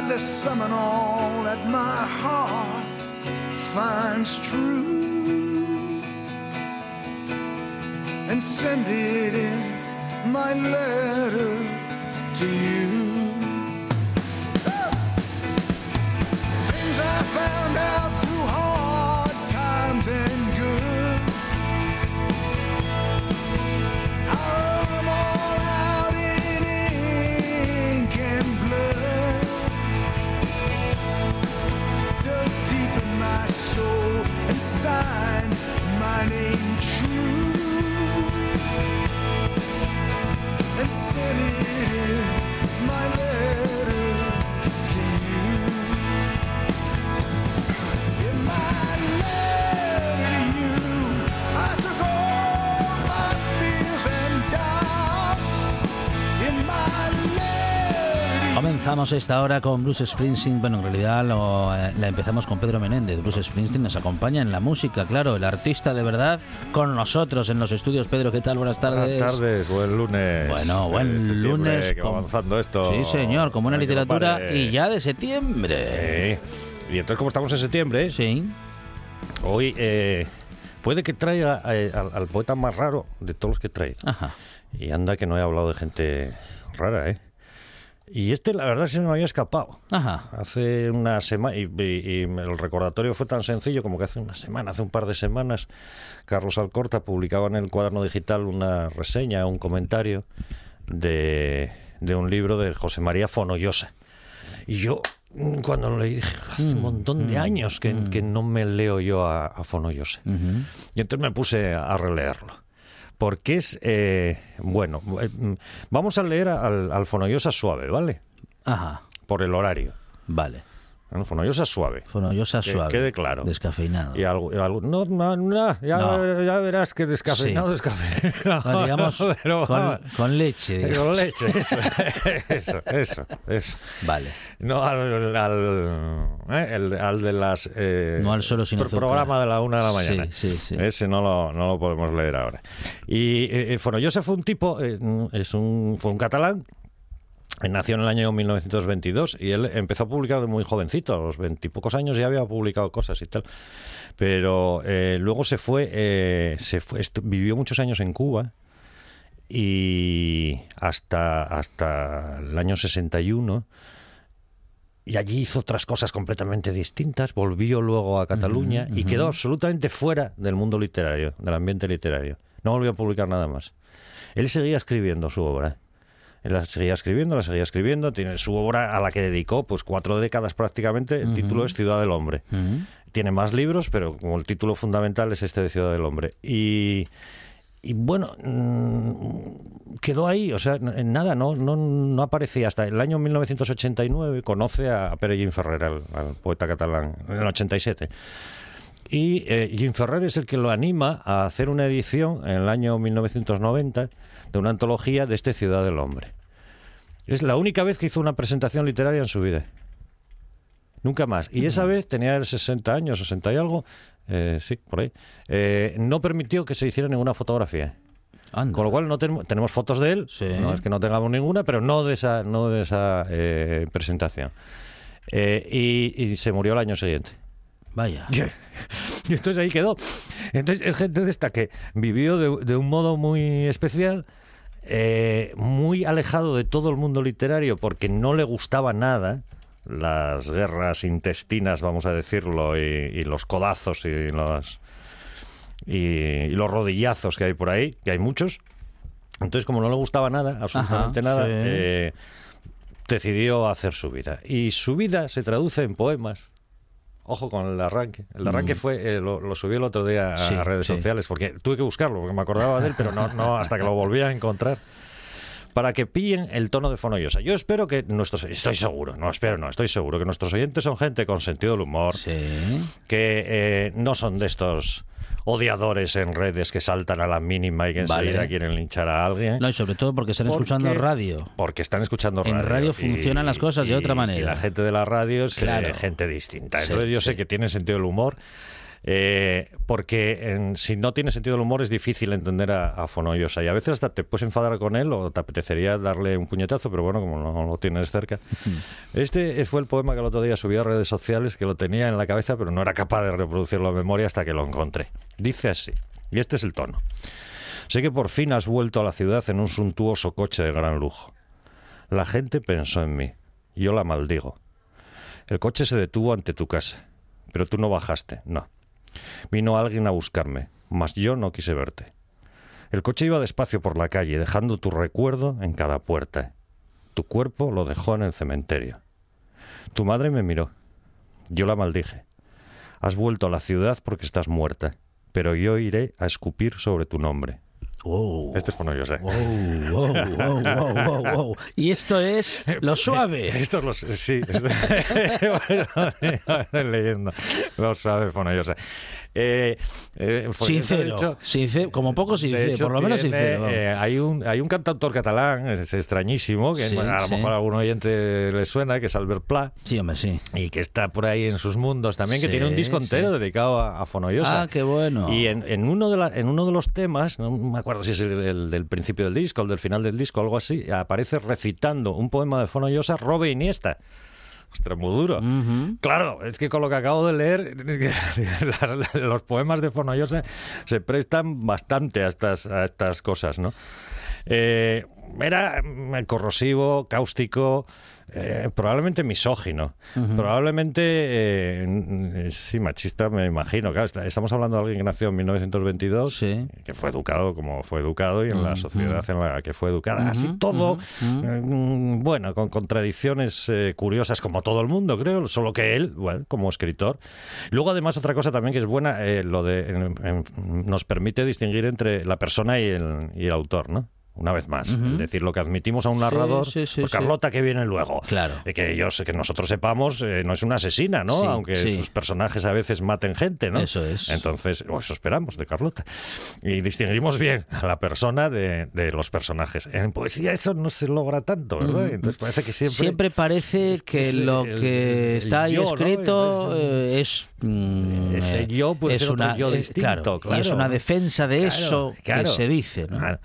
Tried to summon all that my heart finds true and send it in my letter to you. sinning Comenzamos esta hora con Bruce Springsteen. Bueno, en realidad lo, eh, la empezamos con Pedro Menéndez. Bruce Springsteen nos acompaña en la música, claro, el artista de verdad con nosotros en los estudios. Pedro, ¿qué tal? Buenas tardes. Buenas tardes, buen lunes. Bueno, Eh, buen lunes. Que va con- avanzando esto. Sí, señor, con buena Ay, que no literatura pare. y ya de septiembre. Sí. Y entonces, como estamos en septiembre, Sí. hoy eh, puede que traiga eh, al, al poeta más raro de todos los que trae. Ajá. Y anda que no he hablado de gente rara, ¿eh? Y este, la verdad, se me había escapado. Ajá. Hace una semana, y, y- y el recordatorio fue tan sencillo como que hace una semana, hace un par de semanas, Carlos Alcorta publicaba en el cuaderno digital una reseña, un comentario de, de un libro de José María Fonollosa. Y yo, mm, cuando lo leí, dije, hace un montón de años que, que no me leo yo a, a Fonollosa. Y entonces me puse a releerlo. Porque es, eh, bueno, eh, mm, vamos a leer al, al Fonollosa suave, ¿vale? Ajá. Por el horario. Vale. Bueno, Fonollosa suave. Fonollosa Que suave. quede claro. Descafeinado. Y algo, y algo- no, no, no, ya, No. ya verás que descafeinado, Sí. descafeinado. Bueno, digamos, pero con, leche. digamos. Con leche, eso, eso, eso, eso. Vale. No al, al, eh, el- al de las... eh, No al solo sin pro- azúcar. programa de la una de la mañana. Sí, sí, sí. Ese no lo, no lo podemos leer ahora. Y eh, Fonollosa fue un tipo, eh, es un, fue un catalán, Nació en el año 1922 y él empezó a publicar de muy jovencito, a los veintipocos años ya había publicado cosas y tal. Pero eh, luego se fue, eh, se fue vivió muchos años en Cuba y hasta, hasta el año 61 y allí hizo otras cosas completamente distintas, volvió luego a Cataluña y quedó absolutamente fuera del mundo literario, del ambiente literario. No volvió a publicar nada más. Él seguía escribiendo su obra. La seguía escribiendo, la seguía escribiendo. Tiene su obra a la que dedicó pues cuatro décadas prácticamente. El título es Ciudad del Hombre. Tiene más libros, pero como el título fundamental es este de Ciudad del Hombre. Y, y bueno, mm, quedó ahí, o sea, en nada, no, no, no aparecía. Hasta el año 1989 conoce a Pere Gin Ferrer, al, al poeta catalán, en el 87. Y eh, Jim Ferrer es el que lo anima a hacer una edición en el año 1990 de una antología de este Ciudad del Hombre. Es la única vez que hizo una presentación literaria en su vida. Nunca más. Y esa vez tenía él 60 años, 60 y algo, eh, sí, por ahí. Eh, no permitió que se hiciera ninguna fotografía. Anda. Con lo cual no tenemos, tenemos fotos de él, Sí. no es que no tengamos ninguna, pero no de esa, no de esa eh, presentación. Eh, y, y se murió el año siguiente. Vaya. Y entonces ahí quedó. Entonces es gente de esta que vivió de, de un modo muy especial, eh, muy alejado de todo el mundo literario porque no le gustaba nada las guerras intestinas, vamos a decirlo, y, y los codazos y los, y, y los rodillazos que hay por ahí, que hay muchos. Entonces, como no le gustaba nada, absolutamente Ajá, nada, sí. eh, decidió hacer su vida. Y su vida se traduce en poemas Ojo con el arranque. El arranque fue, eh, lo, lo subí el otro día a, Mm. Sí, a redes sí. sociales, porque tuve que buscarlo, porque me acordaba de él, pero no, no hasta que lo volví a encontrar. Para que pillen el tono de Fonollosa. Yo espero que nuestros... Estoy seguro, no espero, no, estoy seguro que nuestros oyentes son gente con sentido del humor, Sí. que eh, no son de estos odiadores en redes que saltan a la mínima y que Vale. enseguida quieren linchar a alguien. No, y sobre todo porque están Porque- escuchando radio. Porque están escuchando En radio. radio y- funcionan las cosas de otra manera. Y la gente de la radio es eh, Claro. gente distinta. Sí, Entonces yo sé sí. que tiene sentido del humor. Eh, porque en- si no tiene sentido del humor es difícil entender a, a Fonollosa y a veces hasta te puedes enfadar con él o te apetecería darle un puñetazo, pero bueno, como no lo tienes cerca. Este fue el poema que el otro día subí a redes sociales, que lo tenía en la cabeza, pero no era capaz de reproducirlo a memoria hasta que lo encontré. Dice así, y este es el tono. Sé que por fin has vuelto a la ciudad en un suntuoso coche de gran lujo. La gente pensó en mí. Yo la maldigo. El coche se detuvo ante tu casa, pero tú no bajaste, no. Vino alguien a buscarme, mas yo no quise verte. El coche iba despacio por la calle, dejando tu recuerdo en cada puerta. Tu cuerpo lo dejó en el cementerio. Tu madre me miró. Yo la maldije. Has vuelto a la ciudad porque estás muerta, pero yo iré a escupir sobre tu nombre. Wow. Este es Fonollosa. Wow, wow, wow, wow, wow, wow. Y esto es lo suave. Esto es lo sí. leyendo. Lo suave Fonollosa. Eh, eh, de Sincero, hecho, sincero, como poco sincero, hecho, por lo menos tiene, sincero. eh, hay, un, hay un cantautor catalán, es, es extrañísimo, que Sí, bueno, a lo sí. mejor a algún oyente le suena, que es Albert Pla. Sí, hombre, sí. Y que está por ahí en sus mundos también, que tiene un disco entero dedicado a, a Fonollosa. Ah, qué bueno. Y en, en uno de la- en uno de los temas, no me acuerdo si es el, el del principio del disco, el del final del disco, algo así, aparece recitando un poema de Fonollosa, Robe Iniesta. Ostras, muy duro. Ujú. Claro, es que con lo que acabo de leer, los poemas de Fonollosa se prestan bastante a estas, a estas cosas, ¿no? Eh, era corrosivo, cáustico, eh, probablemente misógino, probablemente, eh, sí, machista, me imagino. Claro, estamos hablando de alguien que nació en 1922, Sí. que fue educado como fue educado y en la sociedad en la que fue educada. Así todo, eh, mm, bueno, con contradicciones curiosas como todo el mundo, creo, solo que él, bueno, como escritor. Luego, además, otra cosa también que es buena, lo de en- en- nos permite distinguir entre la persona y el, y el autor, ¿no? Una vez más, es decir, lo que admitimos a un narrador, sí, sí, pues. Carlota que viene luego, Claro. Eh, que sé que nosotros sepamos, eh, no es una asesina, ¿no? Aunque sus personajes a veces maten gente, ¿no? Eso es. Entonces, o eso esperamos de Carlota. Y distinguimos bien a la persona de, de los personajes. En poesía eso no se logra tanto, ¿verdad? Ujú. Entonces parece que siempre... Siempre parece es que que es lo el- que está ahí yo, ¿no? escrito Entonces, eh, es. mm, ese yo puede es ser otro una, yo distinto, claro, Y es una defensa de Claro, eso que se dice, ¿no? Claro.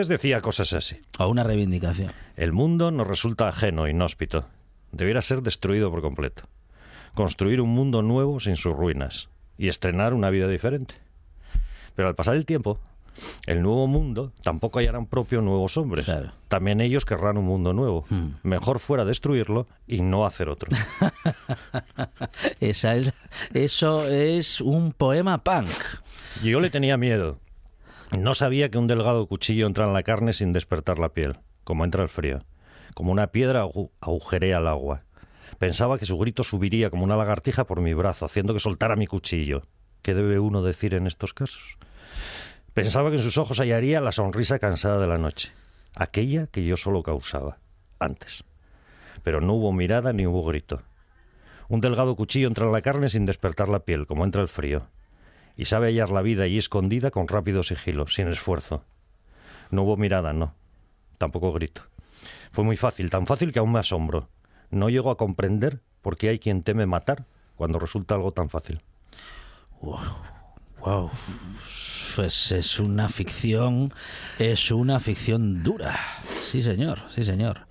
Entonces decía cosas así. O una reivindicación. El mundo nos resulta ajeno, inhóspito. Debiera ser destruido por completo. Construir un mundo nuevo sin sus ruinas y estrenar una vida diferente. Pero al pasar el tiempo, el nuevo mundo tampoco hallarán propio nuevos hombres. Claro. También ellos querrán un mundo nuevo. Hmm. Mejor fuera destruirlo y no hacer otro. Esa es, eso es un poema punk. Yo le tenía miedo. No sabía que un delgado cuchillo entra en la carne sin despertar la piel, como entra el frío. Como una piedra agu- agujerea el agua. Pensaba que su grito subiría como una lagartija por mi brazo, haciendo que soltara mi cuchillo. ¿Qué debe uno decir en estos casos? Pensaba que en sus ojos hallaría la sonrisa cansada de la noche, aquella que yo solo causaba, antes. Pero no hubo mirada ni hubo grito. Un delgado cuchillo entra en la carne sin despertar la piel, como entra el frío y sabe hallar la vida allí escondida con rápido sigilo, sin esfuerzo. No hubo mirada, no. Tampoco grito. Fue muy fácil, tan fácil que aún me asombro. No llego a comprender por qué hay quien teme matar cuando resulta algo tan fácil. Wow. Pues es una ficción, es una ficción dura. Sí, señor, sí, señor.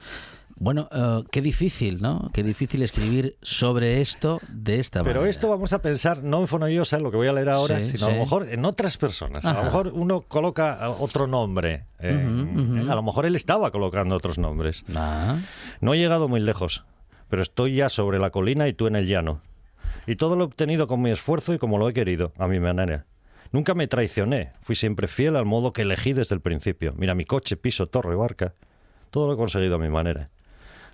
Bueno, eh, qué difícil, ¿no? Qué difícil escribir sobre esto de esta Pero manera. esto vamos a pensar, no en Fonollosa, lo que voy a leer ahora, Sí, sino a lo mejor en otras personas. A lo mejor uno coloca otro nombre. eh. A lo mejor él estaba colocando otros nombres. Ah, No he llegado muy lejos, pero estoy ya sobre la colina y tú en el llano. Y todo lo he obtenido con mi esfuerzo y como lo he querido, a mi manera. Nunca me traicioné, fui siempre fiel al modo que elegí desde el principio. Mira, mi coche, piso, torre, barca, todo lo he conseguido a mi manera.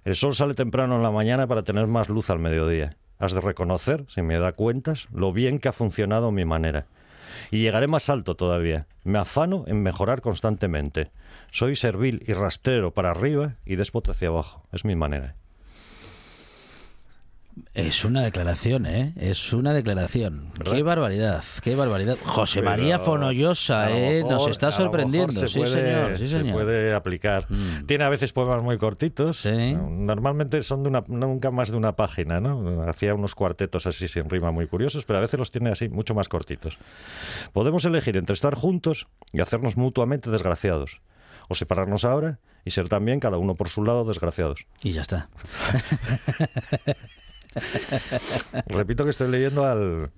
El sol sale temprano en la mañana para tener más luz al mediodía. has de reconocer, si me da cuentas, lo bien que ha funcionado mi manera. Y llegaré más alto todavía. Me afano en mejorar constantemente. Soy servil y rastrero para arriba y déspota hacia abajo. Es mi manera. Es una declaración, ¿eh? Es una declaración. Qué barbaridad, qué barbaridad. José Pero María a Fonoyosa, lo ¿eh? Nos está sorprendiendo. se Sí, puede- señor, sí, se señor. puede aplicar. Mm. Tiene a veces poemas muy cortitos. Sí. Normalmente son de una, nunca más de una página, ¿no? Hacía unos cuartetos así sin rima muy curiosos, pero a veces los tiene así mucho más cortitos. Podemos elegir entre estar juntos y hacernos mutuamente desgraciados, o separarnos ahora y ser también cada uno por su lado desgraciados. Y ya está. Repito que estoy leyendo al...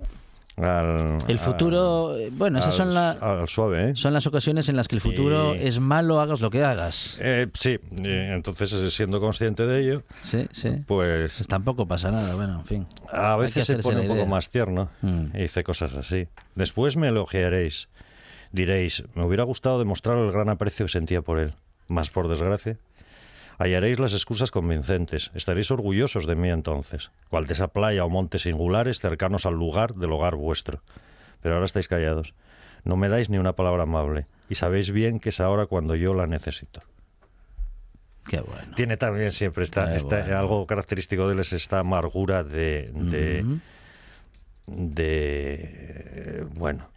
al- El futuro, al- bueno, esas al- son, la- al suave, ¿eh? son las ocasiones en las que el futuro Y- es malo, hagas lo que hagas. Eh, sí, entonces eh, siendo consciente de ello, Sí, sí. pues Pues tampoco pasa nada, bueno, en fin. a veces se pone un poco más tierno Mm. y dice cosas así. Después me elogiaréis. Diréis, me hubiera gustado demostrar el gran aprecio que sentía por él. Mas por desgracia, hallaréis las excusas convincentes. Estaréis orgullosos de mí entonces, cual de esa playa o montes singulares cercanos al lugar del hogar vuestro. Pero ahora estáis callados. No me dais ni una palabra amable. Y sabéis bien que es ahora cuando yo la necesito. Qué bueno. Tiene también siempre esta, Qué esta- bueno. algo característico de él es esta amargura de, de, bueno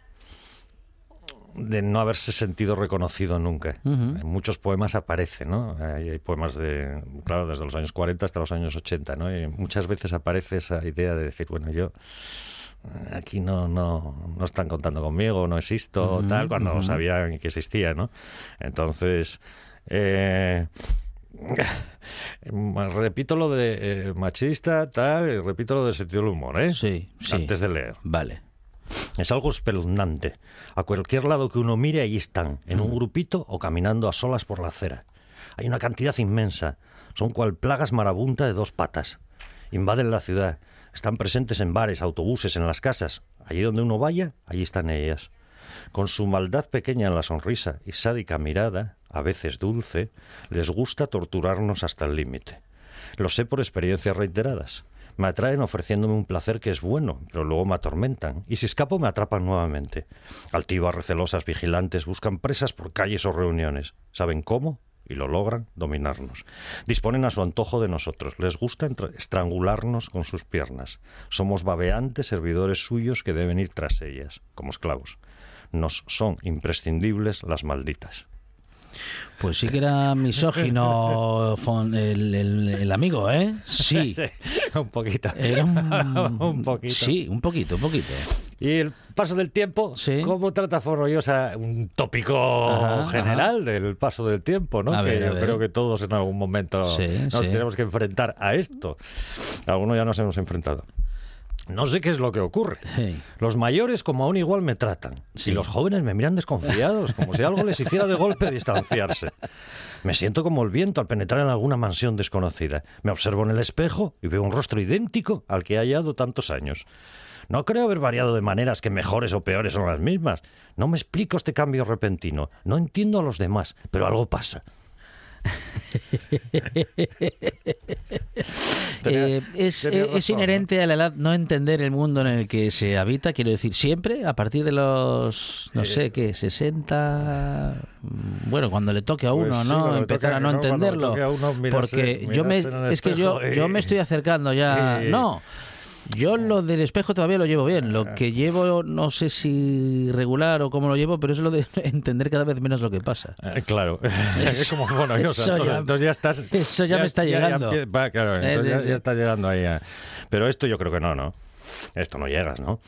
de no haberse sentido reconocido nunca. En muchos poemas aparece, ¿no? Hay, hay poemas de, claro, desde los años 40 hasta los años 80, ¿no? Y muchas veces aparece esa idea de decir, bueno, yo eh, aquí no, no, no están contando conmigo, no existo, tal, cuando sabían que existía, ¿no? Entonces, eh, repito lo de eh, machista, tal, y repito lo de sentido del humor, ¿eh? Sí, sí. Antes de leer. Vale. Es algo espeluznante. A cualquier lado que uno mire, ahí están, en un grupito o caminando a solas por la acera. Hay una cantidad inmensa. Son cual plagas marabunta de dos patas. Invaden la ciudad. Están presentes en bares, autobuses, en las casas. Allí donde uno vaya, allí están ellas. Con su maldad pequeña en la sonrisa y sádica mirada, a veces dulce, les gusta torturarnos hasta el límite. Lo sé por experiencias reiteradas. Me atraen ofreciéndome un placer que es bueno, pero luego me atormentan. Y si escapo me atrapan nuevamente. Altivas, recelosas, vigilantes, buscan presas por calles o reuniones. ¿Saben cómo? Y lo logran dominarnos. Disponen a su antojo de nosotros. Les gusta estrangularnos con sus piernas. Somos babeantes servidores suyos que deben ir tras ellas, como esclavos. Nos son imprescindibles las malditas. Pues sí que era misógino Fon- el, el- el amigo, ¿eh? Sí. un poquito. Era un... Un poquito. Sí, un poquito, un poquito. Y el paso del tiempo, Sí. ¿cómo trata Forroyosa un tópico Ajá, general del paso del tiempo? ¿no? A que ver, yo creo que todos en algún momento Sí, nos sí. tenemos que enfrentar a esto. Algunos ya nos hemos enfrentado. No sé qué es lo que ocurre. Sí. Los mayores como aún igual me tratan. Sí. Y los jóvenes me miran desconfiados, como si algo les hiciera de golpe distanciarse. Me siento como el viento al penetrar en alguna mansión desconocida. Me observo en el espejo y veo un rostro idéntico al que he hallado tantos años. No creo haber variado de maneras que mejores o peores son las mismas. No me explico este cambio repentino. No entiendo a los demás, pero algo pasa. Eh, es, eh, es inherente a la edad no entender el mundo en el que se habita, quiero decir, siempre, a partir de los, no sé qué, 60, mm, bueno, cuando le toque a Pues uno, sí, ¿no? Empezar a no entenderlo. a uno porque yo me, es que yo, yo me estoy acercando ya, no. Yo lo del espejo todavía lo llevo bien. Lo que llevo, no sé si regular o cómo lo llevo, pero es lo de entender cada vez menos lo que pasa. Eh, claro, es como bueno, yo, eso entonces, ya- entonces ya estás. eso ya me está llegando. empie- va, claro, Eh, entonces ya, está llegando ahí. a- Pero esto yo creo que no, ¿no? Esto no llegas, ¿no?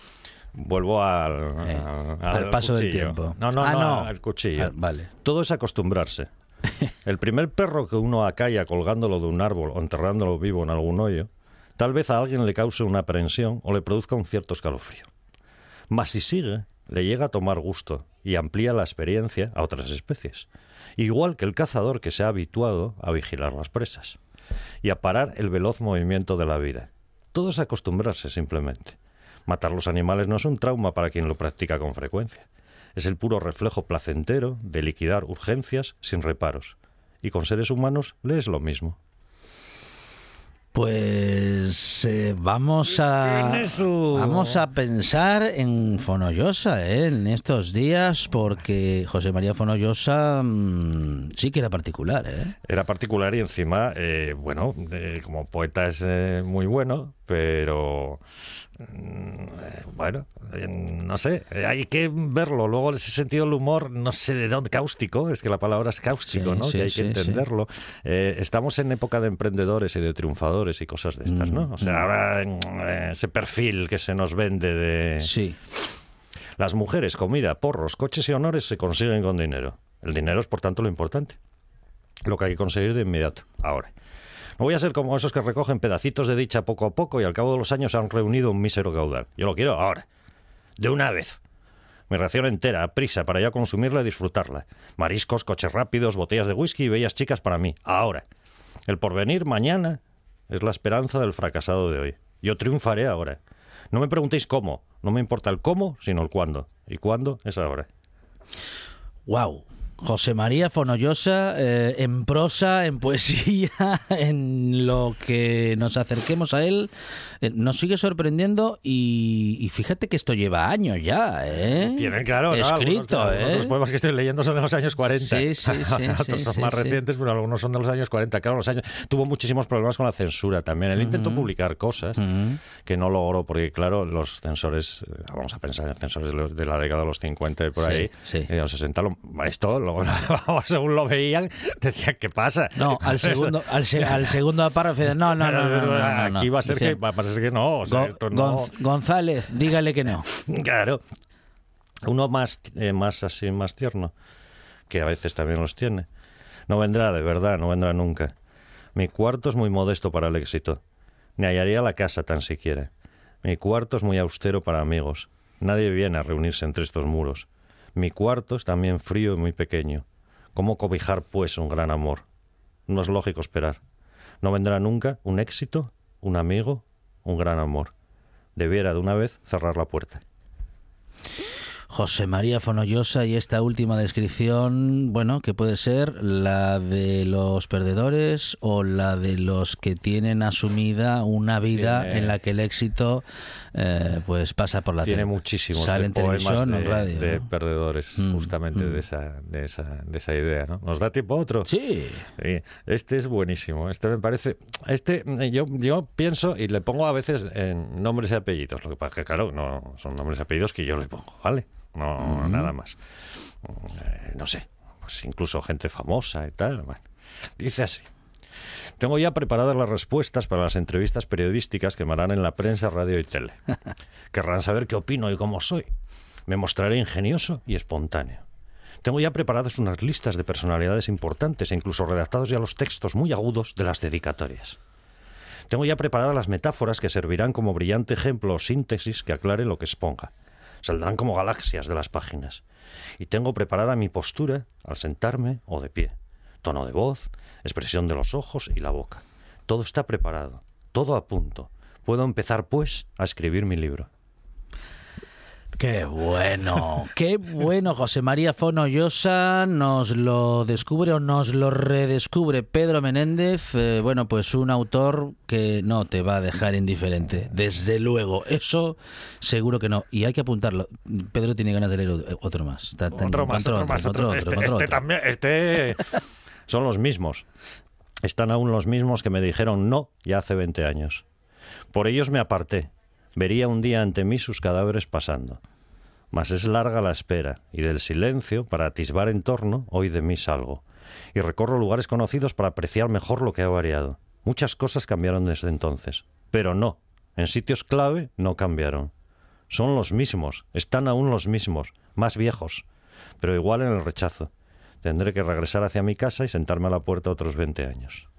Vuelvo al, Eh, al, al paso del tiempo. No, no, Ah, no, no. al cuchillo. Ah, vale. Todo es acostumbrarse. El primer perro que uno acalla colgándolo de un árbol o enterrándolo vivo en algún hoyo, tal vez a alguien le cause una aprensión o le produzca un cierto escalofrío. Mas si sigue, le llega a tomar gusto y amplía la experiencia a otras especies, igual que el cazador que se ha habituado a vigilar las presas y a parar el veloz movimiento de la vida. Todo es acostumbrarse simplemente. Matar los animales no es un trauma para quien lo practica con frecuencia. Es el puro reflejo placentero de liquidar urgencias sin reparos. Y con seres humanos le es lo mismo. Pues eh, vamos a vamos a pensar en Fonollosa ¿eh? en estos días porque José María Fonollosa mm, sí que era particular, ¿eh? Era particular y encima, eh, bueno, eh, como poeta es muy bueno, pero bueno, eh, no sé, eh, hay que verlo. Luego ese sentido del humor, no sé de dónde, cáustico, es que la palabra es cáustico, Sí, ¿no? sí, que hay sí, que entenderlo. Eh, estamos en época de emprendedores y de triunfadores y cosas de estas, ¿no? O sea, ahora mm, eh, ese perfil que se nos vende de... Sí. Las mujeres, comida, porros, coches y honores se consiguen con dinero. El dinero es, por tanto, lo importante. Lo que hay que conseguir de inmediato, ahora. No voy a ser como esos que recogen pedacitos de dicha poco a poco y al cabo de los años han reunido un mísero caudal. Yo lo quiero ahora. De una vez. Mi ración entera, a prisa, para ya consumirla y disfrutarla. Mariscos, coches rápidos, botellas de whisky y bellas chicas para mí. Ahora. El porvenir mañana es la esperanza del fracasado de hoy. Yo triunfaré ahora. No me preguntéis cómo. No me importa el cómo, sino el cuándo. Y cuándo es ahora. Wow. José María Fonollosa, eh, en prosa, en poesía, en lo que nos acerquemos a él, eh, nos sigue sorprendiendo y, y fíjate que esto lleva años ya, ¿eh? Tienen, claro, escrito, algunos ¿eh? los poemas que estoy leyendo son de los años 40. Sí, sí, sí, Otros sí, son sí, más sí. recientes, pero algunos son de los años 40. Claro, los años... Tuvo muchísimos problemas con la censura también. Él intentó publicar cosas Ujú. que no logró, porque claro, los censores, eh, vamos a pensar en censores de, la década de los 50 y por ahí, y de los 60, lo- esto, lo- según lo veían, decían, ¿qué pasa? No, al segundo, al, se- al segundo párrafo, no, no, no, no, no, no, no. Aquí va a ser, que, va a ser que no. O sea, "Gon- esto no... Gonz- González, dígale que no. Claro. Uno más, eh, más así, más tierno, que a veces también los tiene. No vendrá, de verdad, no vendrá nunca. Mi cuarto es muy modesto para el éxito. Ni hallaría la casa tan siquiera. Mi cuarto es muy austero para amigos. Nadie viene a reunirse entre estos muros. Mi cuarto es también frío y muy pequeño. ¿Cómo cobijar, pues, un gran amor? No es lógico esperar. No vendrá nunca un éxito, un amigo, un gran amor. Debiera de una vez cerrar la puerta. José María Fonollosa y esta última descripción, bueno, que puede ser la de los perdedores o la de los que tienen asumida una vida Tiene- en la que el éxito eh, pues pasa por la Tiene muchísimos Sale en televisión o de, en radio. de ¿no? perdedores, Mm, justamente mm. de, esa, de, esa, de esa idea. ¿no? ¿Nos da tiempo a otro? Sí. Sí, este es buenísimo. Este me parece. Este eh, yo, yo pienso y le pongo a veces en nombres y apellidos. Lo que pasa es que, claro, no son nombres y apellidos que yo le pongo, ¿vale? No, nada más. Eh, no sé, pues incluso gente famosa y tal. bueno. Dice así. Tengo ya preparadas las respuestas para las entrevistas periodísticas que me harán en la prensa, radio y tele. Querrán saber qué opino y cómo soy. Me mostraré ingenioso y espontáneo. Tengo ya preparadas unas listas de personalidades importantes e incluso redactados ya los textos muy agudos de las dedicatorias. Tengo ya preparadas las metáforas que servirán como brillante ejemplo o síntesis que aclare lo que exponga. Saldrán como galaxias de las páginas. Y tengo preparada mi postura al sentarme o de pie. Tono de voz, expresión de los ojos y la boca. Todo está preparado, todo a punto. Puedo empezar, pues, a escribir mi libro. Qué bueno, qué bueno. José María Fonollosa nos lo descubre o nos lo redescubre Pedro Menéndez. Eh, bueno, pues un autor que no te va a dejar indiferente, desde luego. Eso seguro que no. Y hay que apuntarlo. Pedro tiene ganas de leer otro más. Está- Otro más, encontró otro más, otro. otro, Este, este otro. también, este son los mismos. Están aún los mismos que me dijeron no ya hace 20 años. Por ellos me aparté. Vería un día ante mí sus cadáveres pasando. Mas es larga la espera, y del silencio, para atisbar en torno, hoy de mí salgo. Y recorro lugares conocidos para apreciar mejor lo que ha variado. Muchas cosas cambiaron desde entonces. Pero no, en sitios clave no cambiaron. Son los mismos, están aún los mismos, más viejos, pero igual en el rechazo. Tendré que regresar hacia mi casa y sentarme a la puerta otros 20 años.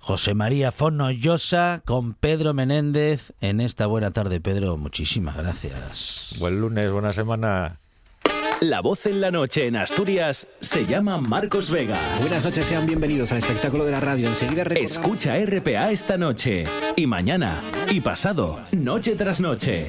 José María Fonollosa con Pedro Menéndez en esta buena tarde. Pedro, muchísimas gracias. Buen lunes, buena semana. La voz en la noche en Asturias se llama Marcos Vega. Buenas noches, sean bienvenidos al espectáculo de la radio. Enseguida recordamos- Escucha RPA esta noche y mañana y pasado, noche tras noche.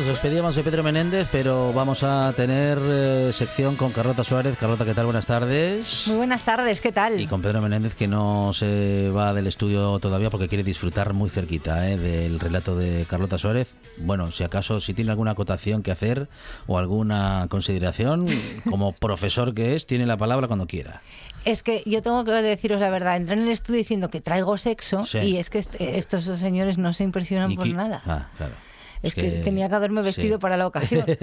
Nos despedíamos de Pedro Menéndez, pero vamos a tener eh, sección con Carlota Suárez. Carlota, ¿qué tal? Buenas tardes. Muy buenas tardes, ¿qué tal? Y con Pedro Menéndez, que no se va del estudio todavía porque quiere disfrutar muy cerquita eh, del relato de Carlota Suárez. Bueno, si acaso, si tiene alguna acotación que hacer o alguna consideración, como profesor que es, tiene la palabra cuando quiera. Es que yo tengo que deciros la verdad, entré en el estudio diciendo que traigo sexo Sí. y es que est- estos dos señores no se impresionan Y por nada. Ah, claro. Es que, tenía que haberme vestido sí. para la ocasión.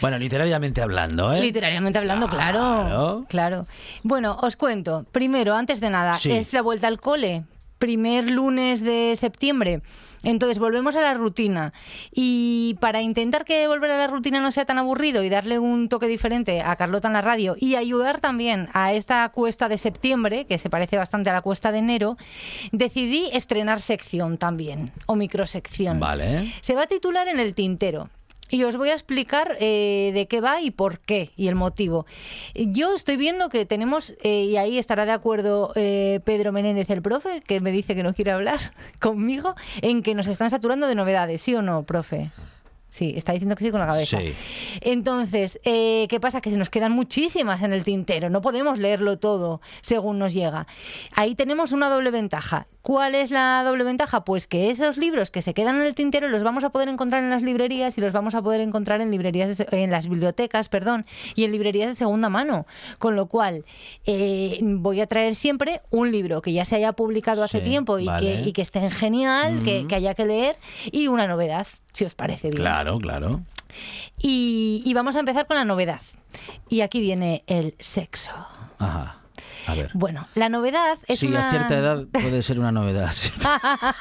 Bueno, literariamente hablando, ¿eh? Literariamente hablando, claro. Claro. Claro. Bueno, os cuento. Primero, antes de nada, Sí. es la vuelta al cole. Primer lunes de septiembre. Entonces volvemos a la rutina. Y para intentar que volver a la rutina no sea tan aburrido y darle un toque diferente a Carlota en la radio y ayudar también a esta cuesta de septiembre, que se parece bastante a la cuesta de enero, decidí estrenar sección también, o microsección. Vale. Se va a titular en el tintero. Y os voy a explicar eh, de qué va y por qué y el motivo. Yo estoy viendo que tenemos, eh, y ahí estará de acuerdo eh, Pedro Menéndez, el profe, que me dice que no quiere hablar conmigo, en que nos están saturando de novedades, ¿sí o no, profe? Sí, está diciendo que sí con la cabeza. Sí. Entonces, eh, ¿qué pasa? Que se nos quedan muchísimas en el tintero. No podemos leerlo todo según nos llega. Ahí tenemos una doble ventaja. ¿Cuál es la doble ventaja? Pues que esos libros que se quedan en el tintero los vamos a poder encontrar en las librerías y los vamos a poder encontrar en librerías, de en las bibliotecas, perdón, y en librerías de segunda mano. Con lo cual, eh, voy a traer siempre un libro que ya se haya publicado hace Sí, tiempo y, vale. que, y que esté genial, que, que haya que leer, y una novedad, si os parece bien. Claro, claro. Y, y vamos a empezar con la novedad. Y aquí viene el sexo. Ajá. A ver. Bueno, la novedad es sí, una... a cierta edad puede ser una novedad.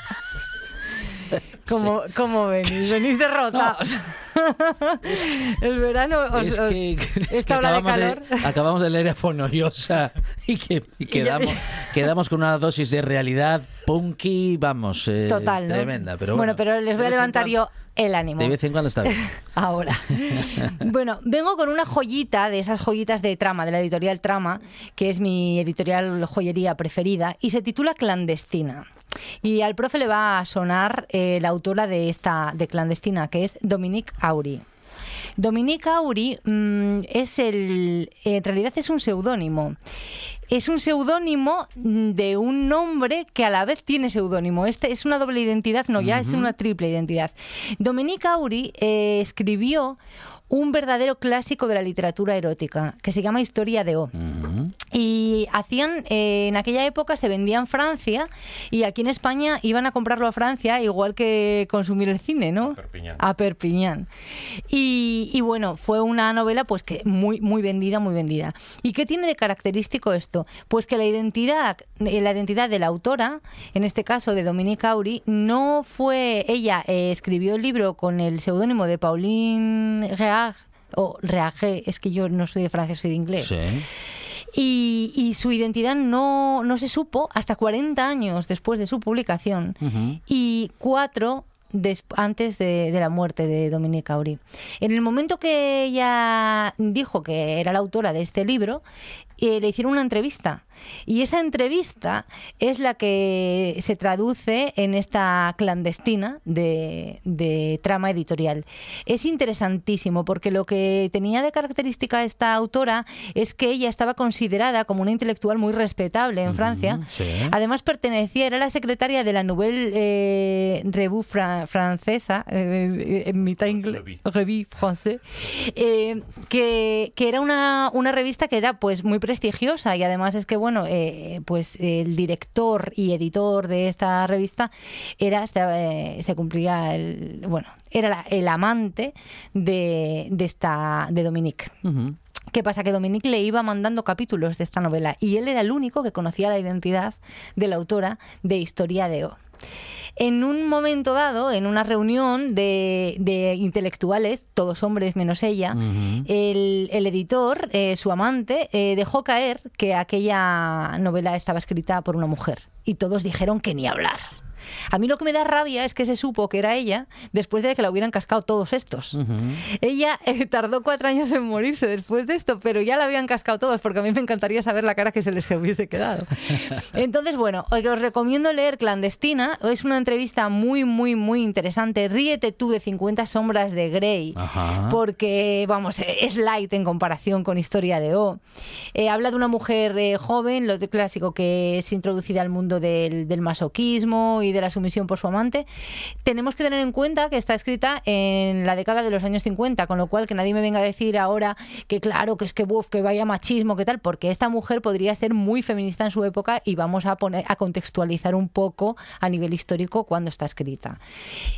¿Cómo, cómo venís? Venís derrotados. el verano os, es que, esta de acabamos, calor... acabamos de leer a Fonollosa y que y quedamos, quedamos con una dosis de realidad punky, vamos, eh, Total, ¿no? tremenda. Pero bueno, pero les voy a levantar yo el ánimo. De vez en cuando está bien. Ahora. bueno, vengo con una joyita de esas joyitas de trama, de la editorial Trama, que es mi editorial joyería preferida, y se titula Clandestina. Y al profe le va a sonar eh, la autora de esta de Clandestina, que es Dominique Auri. Dominique Auri mm, es el. En realidad es un seudónimo. Es un seudónimo mm, de un nombre que a la vez tiene seudónimo. Este es una doble identidad, no, ya es una triple identidad. Dominique Auri eh, escribió un verdadero clásico de la literatura erótica, que se llama Historia de O. Y hacían, eh, en aquella época se vendía en Francia y aquí en España iban a comprarlo a Francia igual que consumir el cine, ¿no? A Perpiñán. A Perpiñán. Y, y bueno, fue una novela pues que muy, muy vendida, muy vendida. ¿Y qué tiene de característico esto? Pues que la identidad, eh, la identidad de la autora, en este caso de Dominique Auri, no fue ella, eh, escribió el libro con el seudónimo de Pauline O Reage, es que yo no soy de francés, soy de inglés. Sí. Y, y su identidad no, no se supo hasta 40 años después de su publicación. Y cuatro antes de, de la muerte de Dominique Auri. En el momento que ella dijo que era la autora de este libro, eh, le hicieron una entrevista. Y esa entrevista es la que se traduce en esta clandestina de, de trama editorial. Es interesantísimo porque lo que tenía de característica esta autora es que ella estaba considerada como una intelectual muy respetable en Francia. sí. Además pertenecía, era la secretaria de la Nouvelle eh, Revue fra- francesa, eh, en mitad inglés, Revue français, eh, que, que era una, una revista que era pues muy prestigiosa y además es que bueno, eh, pues el director y editor de esta revista era, eh, se cumplía el, bueno, era la- el amante de, de esta, de Dominique. Ujú. ¿Qué pasa? Que Dominique le iba mandando capítulos de esta novela y él era el único que conocía la identidad de la autora de Historia de O. En un momento dado, en una reunión de, de intelectuales, todos hombres menos ella, el editor, eh, su amante, eh, dejó caer que aquella novela estaba escrita por una mujer. Y todos dijeron que ni hablar. A mí lo que me da rabia es que se supo que era ella después de que la hubieran cascado todos estos. Ella eh, tardó cuatro años en morirse después de esto, pero ya la habían cascado todos, porque a mí me encantaría saber la cara que se les hubiese quedado. Entonces, bueno, os recomiendo leer Clandestina. Es una entrevista muy, muy, muy interesante. Ríete tú de 50 sombras de Grey, Ajá. porque, vamos, es light en comparación con Historia de O. Eh, habla de una mujer eh, joven, lo clásico, que es introducida al mundo del, del masoquismo y de la sumisión por su amante. Tenemos que tener en cuenta que está escrita en la década de los años 50, con lo cual que nadie me venga a decir ahora que claro, que es que que vaya machismo, que tal, porque esta mujer podría ser muy feminista en su época y vamos a poner a contextualizar un poco a nivel histórico cuando está escrita.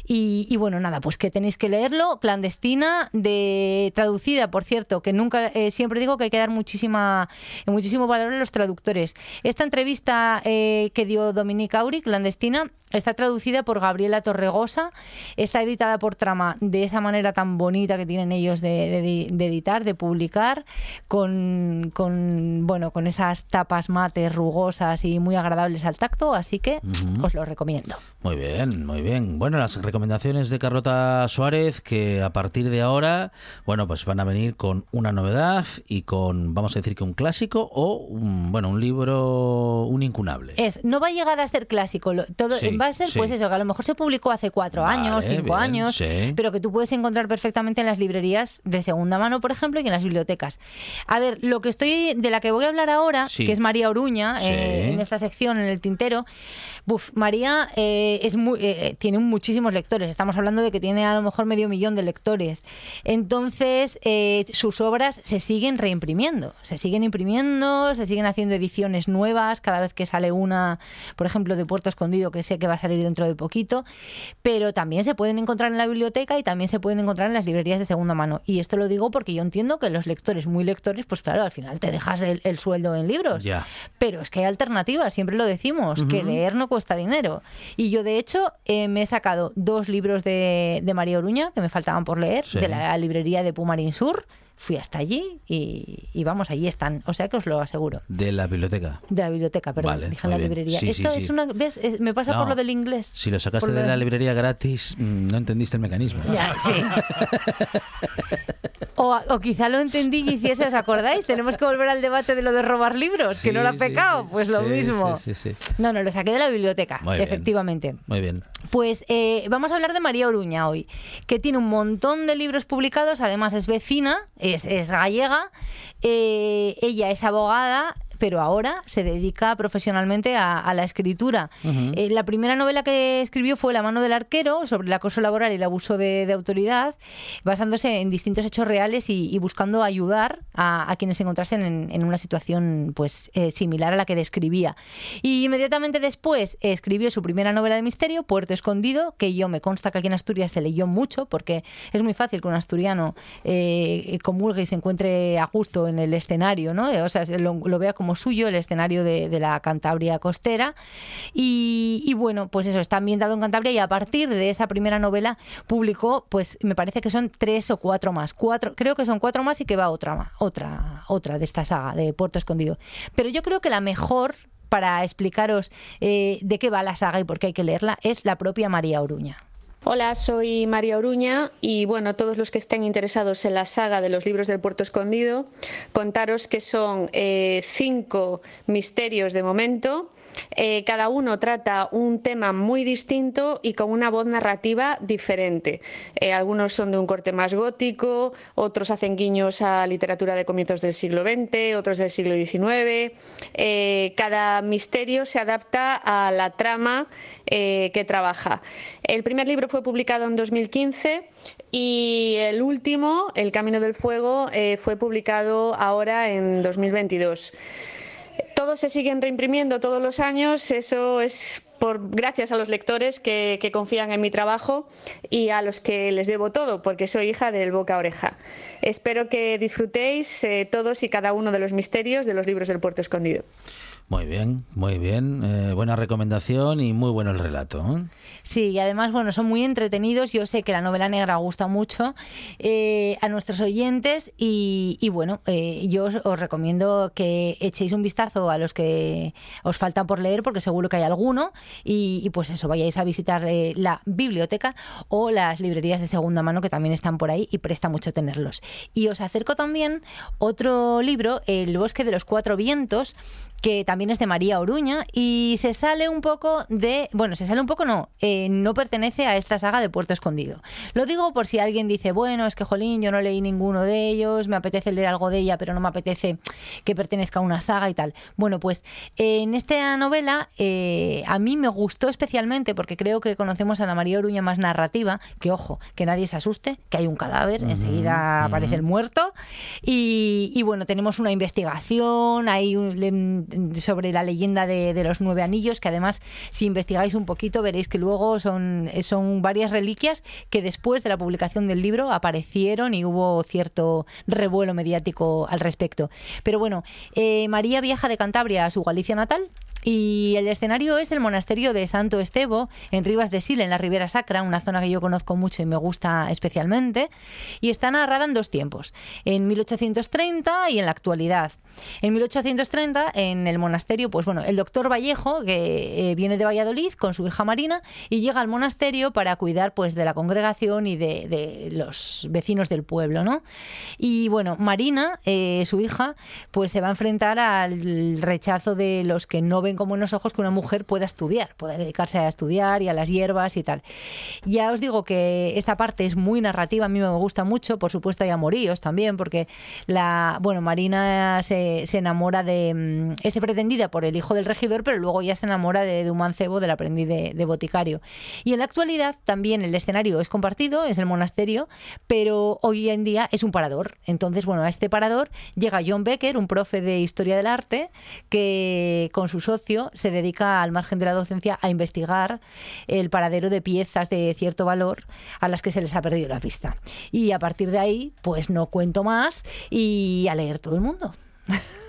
Y, y bueno, nada, pues que tenéis que leerlo, clandestina, de traducida, por cierto, que nunca eh, siempre digo que hay que dar muchísima muchísimo valor a los traductores. Esta entrevista eh, que dio Dominique Auri, clandestina, Está traducida por Gabriela Torregosa, está editada por Trama de esa manera tan bonita que tienen ellos de, de- de editar, de publicar, con, con, bueno, con esas tapas mates rugosas y muy agradables al tacto, así que os lo recomiendo. Muy bien, muy bien. Bueno, las recomendaciones de Carlota Suárez que a partir de ahora, bueno, pues van a venir con una novedad y con, vamos a decir que un clásico o un, bueno, un libro, un incunable. Es, no va a llegar a ser clásico, todo, Sí, va a ser sí. pues eso, que a lo mejor se publicó hace cuatro Vale, años, cinco bien, años, sí. pero que tú puedes encontrar perfectamente en las librerías de segunda mano, por ejemplo, y en las bibliotecas. A ver, lo que estoy, de la que voy a hablar ahora, que es María Oruña, eh, en esta sección, en el tintero, buf, María eh, es muy, eh, tiene muchísimos lectores, estamos hablando de que tiene a lo mejor medio millón de lectores. Entonces, eh, sus obras se siguen reimprimiendo, se siguen imprimiendo, se siguen haciendo ediciones nuevas cada vez que sale una, por ejemplo, de Puerto Escondido, que sé que va a salir dentro de poquito, pero también se pueden encontrar en la biblioteca y también se pueden encontrar en las librerías de segunda mano. Y esto lo digo porque yo entiendo que los lectores, muy lectores, pues claro, al final te dejas el, el sueldo en libros. Pero es que hay alternativas, siempre lo decimos, que leer no cuesta dinero. Y yo, de hecho, eh, me he sacado dos libros de, de María Oruña que me faltaban por leer, Sí. de la librería de Pumarín Sur. Fui hasta allí y, y vamos, allí están. O sea que os lo aseguro. De la biblioteca. De la biblioteca, perdón, Vale, dije la bien. librería. Sí, Esto sí, es sí. una. ¿ves? Es- me pasa No, por lo del inglés. Si lo sacaste lo de la librería gratis, mm, no entendiste el mecanismo. Ya, sí. O, o quizá lo entendí y hiciese, ¿os acordáis? Tenemos que volver al debate de lo de robar libros, que no era pecado, pues lo mismo. sí, sí, sí. No, no, lo saqué de la biblioteca, Muy bien. efectivamente. Muy bien. Pues eh, vamos a hablar de María Oruña hoy, que tiene un montón de libros publicados, además es vecina, es, es gallega, eh, ella es abogada, pero ahora se dedica profesionalmente a, a la escritura. Eh, la primera novela que escribió fue La mano del arquero, sobre el acoso laboral y el abuso de, de autoridad, basándose en distintos hechos reales y, y buscando ayudar a, a quienes se encontrasen en, en una situación pues eh, similar a la que describía. Y inmediatamente después escribió su primera novela de misterio, Puerto Escondido, que yo me consta que aquí en Asturias se leyó mucho, porque es muy fácil que un asturiano eh, comulgue y se encuentre a gusto en el escenario, ¿no? O sea, se lo, lo vea suyo el escenario de, la Cantabria costera. Y, bueno, pues eso, está ambientado en Cantabria y a partir de esa primera novela publicó, pues me parece que son tres o cuatro más. Cuatro, creo que son cuatro más y que va otra, otra, otra de esta saga de Puerto Escondido. Pero yo creo que la mejor para explicaros eh, de qué va la saga y por qué hay que leerla es la propia María Oruña. Hola, soy María Oruña y bueno, todos los que estén interesados en la saga de los libros del Puerto Escondido, contaros que son eh, cinco misterios de momento. Eh, cada uno trata un tema muy distinto y con una voz narrativa diferente. Eh, algunos son de un corte más gótico, otros hacen guiños a literatura de comienzos del siglo XX, otros del siglo XIX. Cada misterio se adapta a la trama que trabaja. El primer libro fue publicado en 2015 y el último, El Camino del Fuego, eh, fue publicado ahora en 2022. Todos se siguen reimprimiendo todos los años, eso es por gracias a los lectores que, confían en mi trabajo y a los que les debo todo, porque soy hija del boca a oreja. Espero que disfrutéis eh, todos y cada uno de los misterios de los libros del Puerto Escondido. Muy bien, muy bien. Eh, buena recomendación y muy bueno el relato. ¿eh? Sí, y además, bueno, son muy entretenidos. Yo sé que la novela negra gusta mucho eh, a nuestros oyentes y, y bueno, eh, yo os, recomiendo que echéis un vistazo a los que os faltan por leer, porque seguro que hay alguno, y, pues eso, vayáis a visitar la biblioteca o las librerías de segunda mano que también están por ahí y presta mucho tenerlos. Y os acerco también otro libro, El bosque de los cuatro vientos, que también es de María Oruña y se sale un poco de, bueno, se sale un poco no, eh, no pertenece a esta saga de Puerto Escondido. Lo digo por si alguien dice, bueno, es que jolín, yo no leí ninguno de ellos, me apetece leer algo de ella, pero no me apetece que pertenezca a una saga y tal. Bueno, pues en esta novela eh, a mí me gustó especialmente porque creo que conocemos a la María Oruña más narrativa, que ojo, que nadie se asuste, que hay un cadáver, enseguida aparece el muerto y, y bueno, tenemos una investigación, hay un, sobre la leyenda de, los nueve anillos, que además si investigáis un poquito veréis que luego son, son varias reliquias que después de la publicación del libro aparecieron y hubo cierto revuelo mediático al respecto. Pero bueno, eh, María viaja de Cantabria a su Galicia natal y el escenario es el monasterio de Santo Estebo, en Rivas de Sil, en la Ribera Sacra, una zona que yo conozco mucho y me gusta especialmente. Y está narrada en dos tiempos, en 1830 y en la actualidad. En 1830, en el monasterio, pues bueno, el doctor Vallejo, que eh, viene de Valladolid con su hija Marina, y llega al monasterio para cuidar pues de la congregación y de, los vecinos del pueblo, ¿no? Y bueno, Marina, eh, su hija, pues se va a enfrentar al rechazo de los que no ven con buenos ojos que una mujer pueda estudiar, pueda dedicarse a estudiar y a las hierbas y tal. Ya os digo que esta parte es muy narrativa, a mí me gusta mucho, por supuesto hay amoríos también, porque la, bueno, Marina se, se enamora de, mm, es pretendida por el hijo del regidor, pero luego ya se enamora de, de un mancebo, del aprendiz de, de boticario. Y en la actualidad también el escenario es compartido, es el monasterio, pero hoy en día es un parador. Entonces, bueno, a este parador llega John Becker, un profe de historia del arte, que con su socio se dedica al margen de la docencia a investigar el paradero de piezas de cierto valor a las que se les ha perdido la pista. Y a partir de ahí, pues no cuento más y a leer todo el mundo.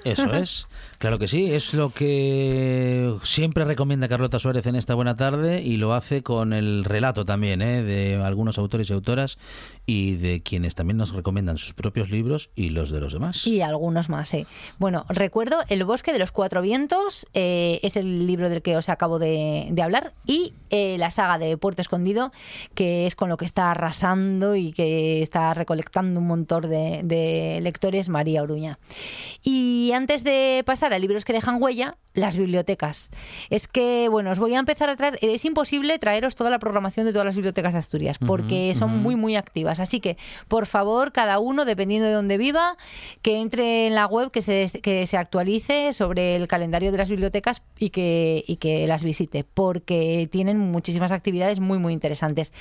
Eso es, claro que sí, es lo que siempre recomienda Carlota Suárez en esta buena tarde y lo hace con el relato también ¿eh? de algunos autores y autoras y de quienes también nos recomiendan sus propios libros y los de los demás. Y algunos más, sí. Bueno, recuerdo El bosque de los cuatro vientos, eh, es el libro del que os acabo de, hablar, y eh, la saga de Puerto Escondido, que es con lo que está arrasando y que está recolectando un montón de, de lectores, María Oruña. Y antes de pasar a libros que dejan huella, las bibliotecas. Es que, bueno, os voy a empezar a traer, es imposible traeros toda la programación de todas las bibliotecas de Asturias, porque son muy, muy activas. Así que, por favor, cada uno, dependiendo de dónde viva, que entre en la web, que se, que se actualice sobre el calendario de las bibliotecas y que, y que las visite, porque tienen muchísimas actividades muy, muy interesantes.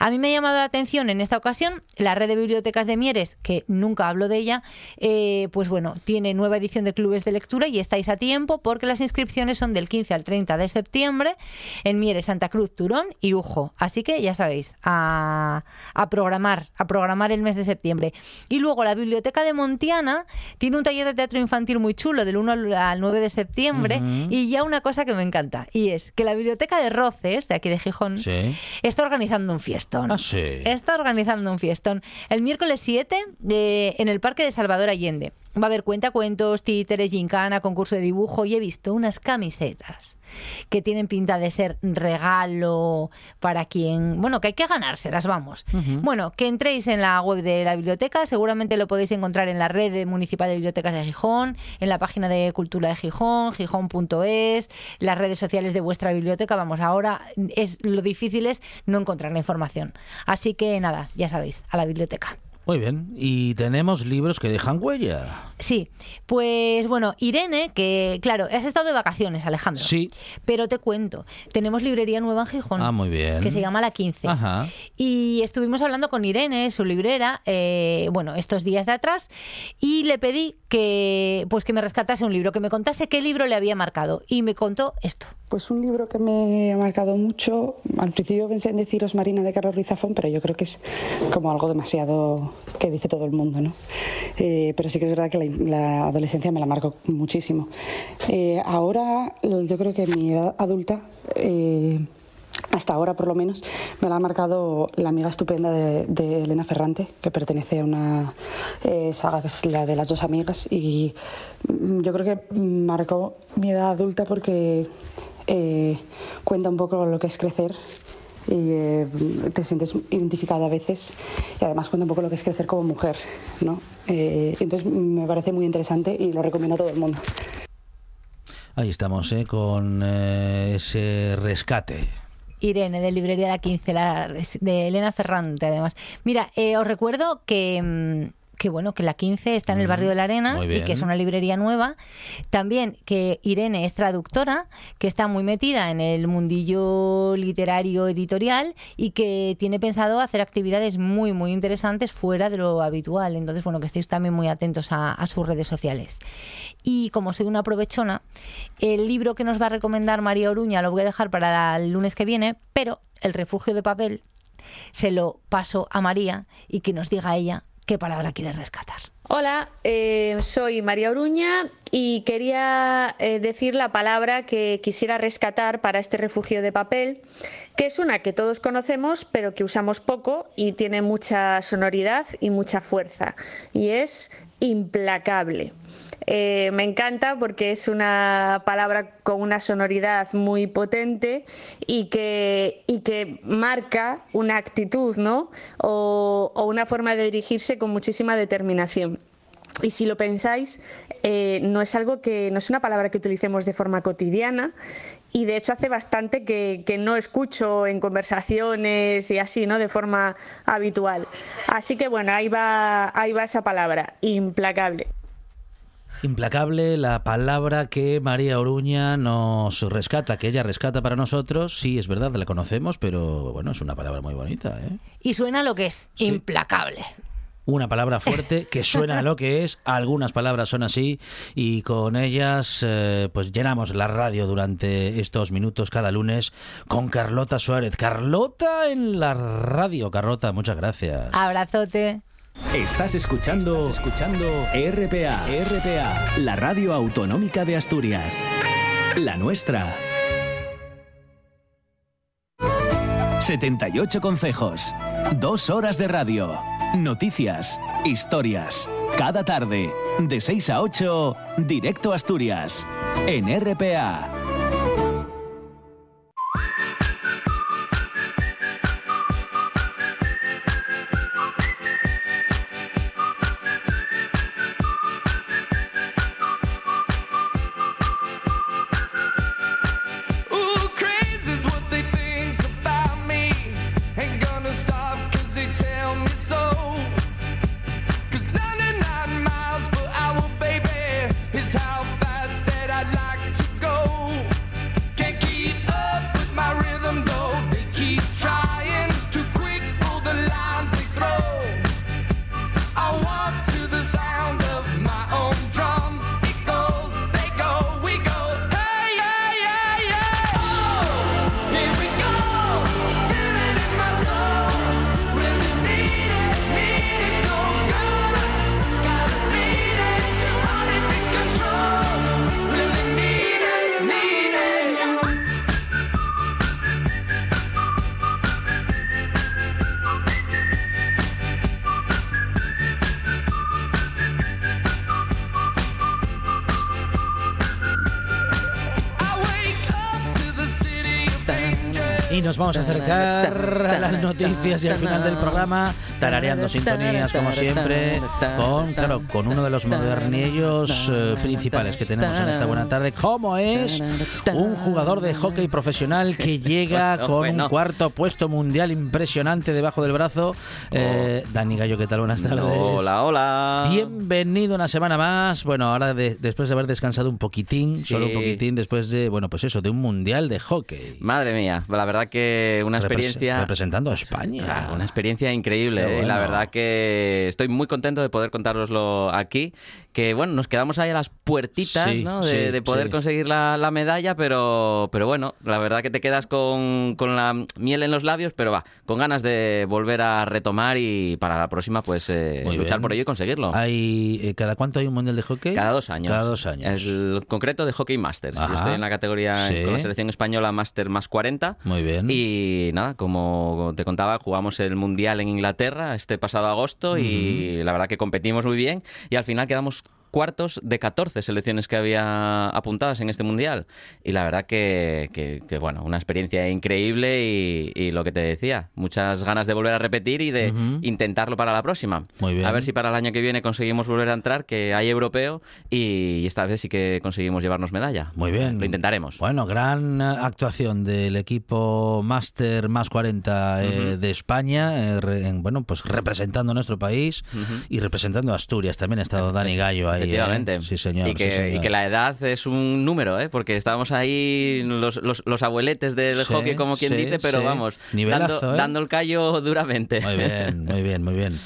A mí me ha llamado la atención en esta ocasión la red de bibliotecas de Mieres, que nunca hablo de ella, eh, pues bueno, tiene nueva edición de clubes de lectura y estáis a tiempo porque las inscripciones son del 15 al 30 de septiembre en Mieres, Santa Cruz, Turón y Ujo. Así que ya sabéis, a, a programar, a programar el mes de septiembre. Y luego la Biblioteca de Montiana tiene un taller de teatro infantil muy chulo del 1 al- al 9 de septiembre y ya una cosa que me encanta y es que la Biblioteca de Roces, de aquí de Gijón, Sí. está organizando un fiestón. Ah, sí. Está organizando un fiestón el miércoles 7 de- en el Parque de Salvador Allende. Va a haber cuentacuentos, títeres, gincana, concurso de dibujo y he visto unas camisetas que tienen pinta de ser regalo para quien, bueno, que hay que ganárselas, vamos. Bueno, que entréis en la web de la biblioteca, seguramente lo podéis encontrar en la red municipal de bibliotecas de Gijón, en la página de cultura de Gijón, gijón.es, las redes sociales de vuestra biblioteca, vamos, ahora es lo difícil es no encontrar la información. Así que nada, ya sabéis, a la biblioteca. Muy bien. Y tenemos libros que dejan huella. Sí, pues bueno, Irene, que claro, has estado de vacaciones, Alejandro. Sí. Pero te cuento, tenemos librería nueva en Gijón. Ah, muy bien. Que se llama La 15. Ajá. Y estuvimos hablando con Irene, su librera, eh, bueno, estos días de atrás, y le pedí que, pues que me rescatase un libro, que me contase qué libro le había marcado. Y me contó esto. Pues un libro que me ha marcado mucho. Al principio pensé en deciros Marina de Carlos Ruiz Zafón, pero yo creo que es como algo demasiado que dice todo el mundo, ¿no? Eh, pero sí que es verdad que la, adolescencia me la marcó muchísimo. Eh, ahora, yo creo que mi edad adulta. eh, hasta ahora, por lo menos, me la ha marcado La amiga estupenda de, de Elena Ferrante, que pertenece a una saga que es la de las dos amigas. Y mm, yo creo que marcó mi edad adulta porque cuenta un poco lo que es crecer y eh, te sientes identificada a veces y además cuenta un poco lo que es crecer como mujer, ¿no? Eh, entonces me parece muy interesante y lo recomiendo a todo el mundo. Ahí estamos, ¿eh? con eh, ese rescate. Irene, de Librería La 15, la, de Elena Ferrante, además. Mira, eh, os recuerdo que, mm, que, bueno, que La 15 está en el barrio de la Arena y que es una librería nueva. También que Irene es traductora, que está muy metida en el mundillo literario editorial y que tiene pensado hacer actividades muy, muy interesantes fuera de lo habitual. Entonces, bueno, que estéis también muy atentos a, a sus redes sociales. Y como soy una provechona, el libro que nos va a recomendar María Oruña lo voy a dejar para el lunes que viene, pero El refugio de papel se lo paso a María y que nos diga ella qué palabra quiere rescatar. Hola, eh, soy María Oruña y quería eh, decir la palabra que quisiera rescatar para este refugio de papel, que es una que todos conocemos pero que usamos poco y tiene mucha sonoridad y mucha fuerza, y es implacable. Eh, me encanta porque es una palabra con una sonoridad muy potente y que, marca una actitud ¿no? o, o una forma de dirigirse con muchísima determinación. Y si lo pensáis, eh, no es algo que no es una palabra que utilicemos de forma cotidiana y de hecho hace bastante que, que no escucho en conversaciones y así, ¿no? De forma habitual. Así que bueno, ahí va, ahí va esa palabra, implacable. Implacable, la palabra que María Oruña nos rescata, que ella rescata para nosotros. Sí, es verdad, la conocemos, pero bueno, es una palabra muy bonita. ¿eh? Y suena lo que es, implacable. Una palabra fuerte que suena a lo que es. Algunas palabras son así y con ellas eh, pues llenamos la radio durante estos minutos cada lunes con Carlota Suárez. Carlota en la radio. Carlota, muchas gracias. Abrazote. Estás escuchando, escuchando RPA, RPA, la radio autonómica de Asturias. La nuestra. 78 consejos, dos horas de radio, noticias, historias. Cada tarde, de 6 a 8, directo a Asturias, en RPA. Vamos a acercar a las noticias y al final del programa, tarareando sintonías como siempre, con, claro, con uno de los modernillos eh, principales que tenemos en esta buena tarde, como es un jugador de hockey profesional que llega con bueno. un cuarto puesto mundial impresionante debajo del brazo. Eh, Dani Gallo, ¿qué tal? Buenas tardes. Hola, hola. Bienvenido una semana más. Bueno, ahora de- después de haber descansado un poquitín, Sí. solo un poquitín, después de, bueno, pues eso, de un mundial de hockey. Madre mía, la verdad que una Repres- experiencia... representando a España. Ah, Una experiencia increíble. La verdad que estoy muy contento de poder contároslo aquí. Que bueno, nos quedamos ahí a las puertitas Sí, ¿no? de, sí, de poder sí. conseguir la, la medalla, pero, pero bueno, la verdad que te quedas con, con la miel en los labios, pero va, con ganas de volver a retomar y para la próxima pues eh, luchar bien. por ello y conseguirlo. Hay, eh, ¿Cada cuánto hay un mundial de hockey? Cada dos años. Cada dos años. El concreto de Hockey Masters. Yo Ajá. estoy en la categoría con la selección española Master más 40. Muy bien. Y nada, como te contaba, jugamos el Mundial en Inglaterra este pasado agosto y la verdad que competimos muy bien y al final quedamos cuartos de 14 selecciones que había apuntadas en este mundial y la verdad que, que- que, bueno una experiencia increíble y, y lo que te decía muchas ganas de volver a repetir y de Ujú. intentarlo para la próxima Muy bien. a ver si para el año que viene conseguimos volver a entrar que hay europeo y esta vez sí que conseguimos llevarnos medalla Muy bien. lo intentaremos Bueno, gran eh, actuación del equipo Master más 40 eh, Ujú. de España, eh, en- bueno, pues representando nuestro país Ujú. y representando Asturias. También ha estado Dani Gallo ahí. ¿Eh? Efectivamente. Sí, señor. Y que, sí, señor. y que la edad es un número, ¿eh? Porque estábamos ahí los, los, los abueletes del Sí, hockey, como quien dice, pero vamos, Nivelazo, dando, ¿eh? dando el callo duramente. Muy bien, muy bien, muy bien.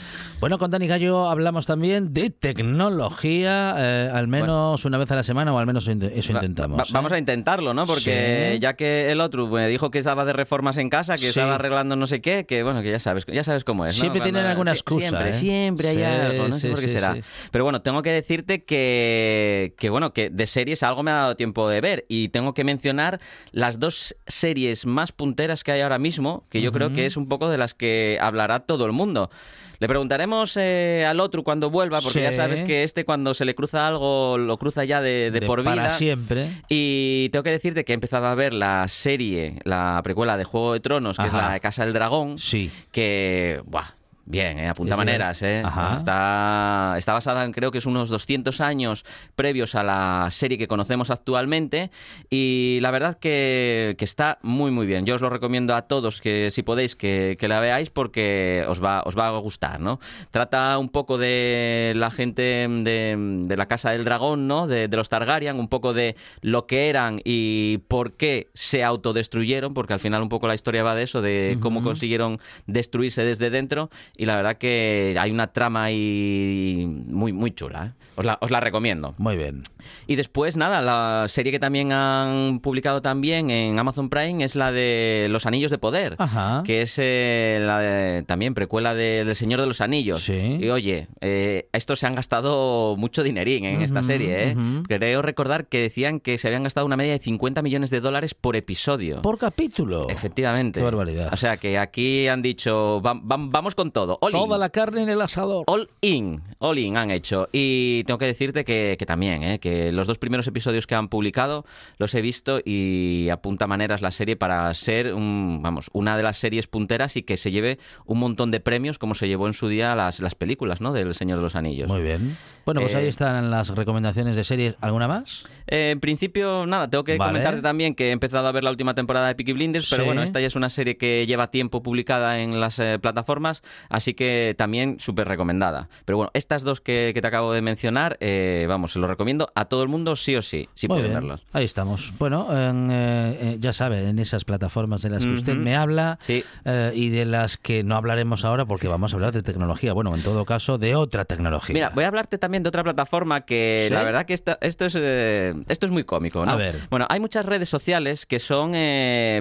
Bueno, con Dani Gallo hablamos también de tecnología, eh, al menos una vez a la semana o al menos eso intentamos. va- ¿eh? Vamos a intentarlo, ¿no? Porque Sí. ya que el otro me dijo que estaba de reformas en casa, que Sí. estaba arreglando no sé qué, que bueno, que ya sabes, ya sabes cómo es. ¿no? Siempre tienen alguna excusa, Siempre, ¿eh? siempre hay Sí, algo, no sé por qué será. Pero bueno, tengo que decirte que, que bueno, que de series algo me ha dado tiempo de ver y tengo que mencionar las dos series más punteras que hay ahora mismo, que yo creo que es un poco de las que hablará todo el mundo. Le preguntaremos eh, al otro cuando vuelva, porque Sí. ya sabes que este cuando se le cruza algo, lo cruza ya de, de De por para vida. siempre. Y tengo que decirte que he empezado a ver la serie, la precuela de Juego de Tronos, que es la de Casa del Dragón, Sí. que, buah, bien, eh, apunta maneras, eh. Ajá. Está, está basada en creo que es unos 200 años previos a la serie que conocemos actualmente y la verdad que, que está muy muy bien. Yo os lo recomiendo a todos que si podéis que, que la veáis porque os va, os va a gustar, ¿no? Trata un poco de la gente de, de la Casa del Dragón, ¿no? De, de los Targaryen, un poco de lo que eran y por qué se autodestruyeron, porque al final un poco la historia va de eso, de cómo consiguieron destruirse desde dentro y la verdad que hay una trama ahí muy, muy chula. ¿eh? Os, la, os la recomiendo. Muy bien. Y después, nada, la serie que también han publicado también en Amazon Prime es la de Los Anillos de Poder, Ajá. que es eh, la de- también precuela de- del Señor de los Anillos. Sí. Y oye, eh, estos se han gastado mucho dinerín en esta serie. ¿eh? Creo recordar que decían que se habían gastado una media de 50 millones de dólares por episodio. Por capítulo. Efectivamente. Qué barbaridad. O sea que aquí han dicho, "Va- va- vamos con todo. All in". Toda la carne en el asador. All in, all in han hecho. Y tengo que decirte que, que también, ¿eh? que los dos primeros episodios que han publicado los he visto y apunta maneras la serie para ser, un- vamos, una de las series punteras y que se lleve un montón de premios como se llevó en su día las, las películas, ¿no? Del Señor de los Anillos. Muy bien. Bueno, pues Eh, ahí están las recomendaciones de series. ¿Alguna más? Eh, en principio, nada, tengo que Vale. comentarte también que he empezado a ver la última temporada de Peaky Blinders, pero Sí. bueno, esta ya es una serie que lleva tiempo publicada en las eh, plataformas, así que también súper recomendada. Pero bueno, estas dos que, que te acabo de mencionar, eh, vamos, se los recomiendo a todo el mundo sí o sí, si Muy pueden bien. verlos. Ahí estamos. Bueno, en, eh, eh, ya sabe, en esas plataformas de las que usted me habla Sí. eh, y de las que no hablaremos ahora porque vamos a hablar de tecnología. Bueno, en todo caso, de otra tecnología. Mira, voy a hablarte también de otra plataforma que ¿Sí? la verdad que esta- esto, es, esto es muy cómico, ¿no? A ver. Bueno, hay muchas redes sociales que son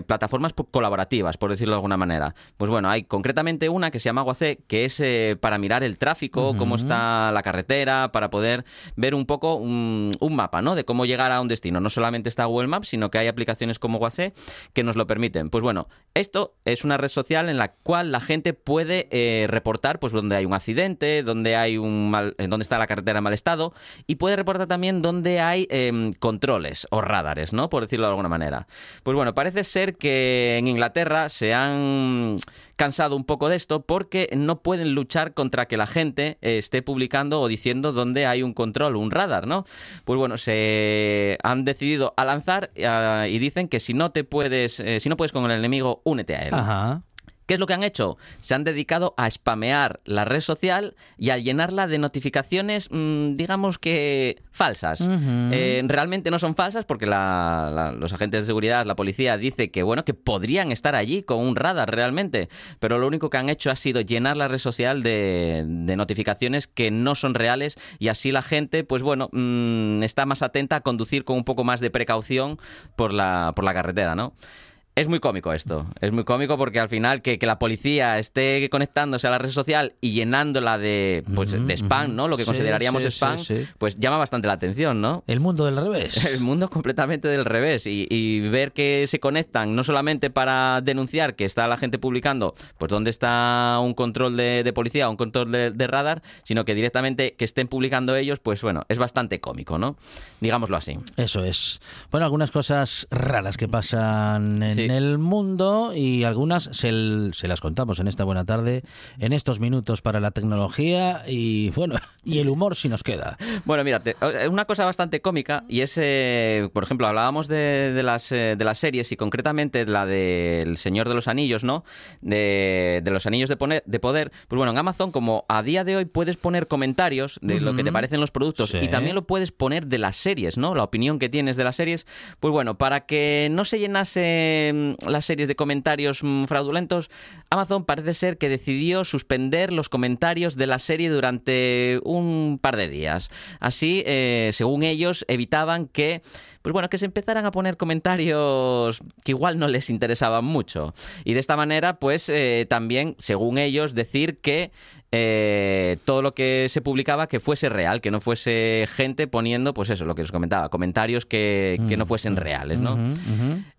plataformas colaborativas, por decirlo de alguna manera. Pues bueno, hay concretamente una que se llama WhatsApp conoce, que es eh, para mirar el tráfico, cómo está la carretera, para poder ver un poco un, un mapa, ¿no? De cómo llegar a un destino. No solamente está Google Maps, sino que hay aplicaciones como WhatsApp que nos lo permiten. Pues bueno, esto es una red social en la cual la gente puede eh, reportar, pues donde hay un accidente, donde hay un mal, eh, donde está la carretera en mal estado y puede reportar también donde hay em, controles o radares, ¿no? Por decirlo de alguna manera. Pues bueno, parece ser que en Inglaterra se han cansado un poco de esto porque no pueden luchar contra que la gente eh, esté publicando o diciendo dónde hay un control, un radar, ¿no? Pues bueno, se han decidido a lanzar eh, y dicen que si no te puedes, eh, si no puedes con el enemigo, únete a él. Ajá. ¿Qué es lo que han hecho? Se han dedicado a spamear la red social y a llenarla de notificaciones, mm, digamos que falsas. Eh, realmente no son falsas porque la- la- los agentes de seguridad, la policía, dice que bueno que podrían estar allí con un radar realmente, pero lo único que han hecho ha sido llenar la red social de, de notificaciones que no son reales y así la gente, pues bueno, mm, está más atenta a conducir con un poco más de precaución por la, por la carretera, ¿no? Es muy cómico esto. Es muy cómico porque al final que, que la policía esté conectándose a la red social y llenándola de, pues, de spam, ¿no? Lo que Sí, consideraríamos sí, spam, sí, pues llama bastante la atención, ¿no? El mundo del revés. El mundo completamente del revés y, y ver que se conectan no solamente para denunciar que está la gente publicando pues dónde está un control de, de policía o un control de, de radar, sino que directamente que estén publicando ellos, pues bueno, es bastante cómico, ¿no? Digámoslo así. Eso es. Bueno, algunas cosas raras que pasan en Sí. el mundo y algunas se, se las contamos en esta buena tarde, en estos minutos para la tecnología y bueno, y el humor si nos queda. Bueno, mira, te- eh, una cosa bastante cómica y es, eh, por ejemplo, hablábamos de, de las, eh, de las series y concretamente la del Señor de los Anillos, ¿no? De, de los Anillos de, poner- de Poder. Pues bueno, en Amazon, como a día de hoy puedes poner comentarios de lo que te parecen los productos Sí. y también lo puedes poner de las series, ¿no? La opinión que tienes de las series. Pues bueno, para que no se llenase mm, las series de comentarios mm, fraudulentos, Amazon parece ser que decidió suspender los comentarios de la serie durante un par de días. Así, eh, según ellos, evitaban que, pues bueno, que se empezaran a poner comentarios que igual no les interesaban mucho. Y de esta manera, pues eh, también, según ellos, decir que eh, todo lo que se publicaba que fuese real, que no fuese gente poniendo, pues eso, lo que os comentaba, comentarios que, que no fuesen reales, ¿no?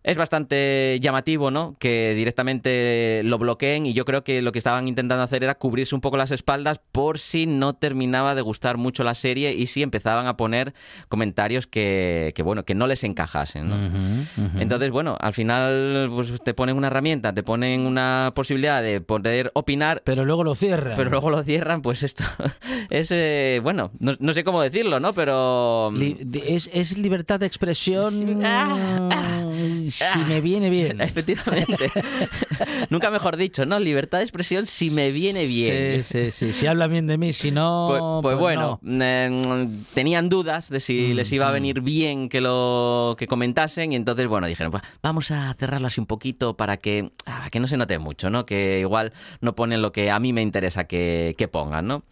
Es bastante llamativo, ¿no? Que directamente lo bloqueen y yo creo que lo que estaban intentando hacer era cubrirse un poco las espaldas por si no terminaba de gustar mucho la serie y si empezaban a poner comentarios que, que, bueno, que no les encajasen. Entonces, bueno, al final pues, te ponen una herramienta, te ponen una posibilidad de poder opinar, Pero luego lo cierran. pero luego lo cierran, pues esto es, eh, bueno, no, no sé cómo decirlo, ¿no? Pero... De- es, es libertad de expresión Ah, si me viene bien. Efectivamente. Nunca mejor dicho, ¿no? Libertad de expresión si me viene bien. Sí, sí, sí. Si hablan bien de mí, si no. Pues, pues bueno, no. eh, tenían dudas de si Mm, les iba a mm. venir bien que lo que comentasen y entonces, bueno, dijeron, "Va, vamos a cerrarlo así un poquito para que, ah, que no se note mucho, ¿no? Que igual no ponen lo que a mí me interesa que, que pongan, ¿no?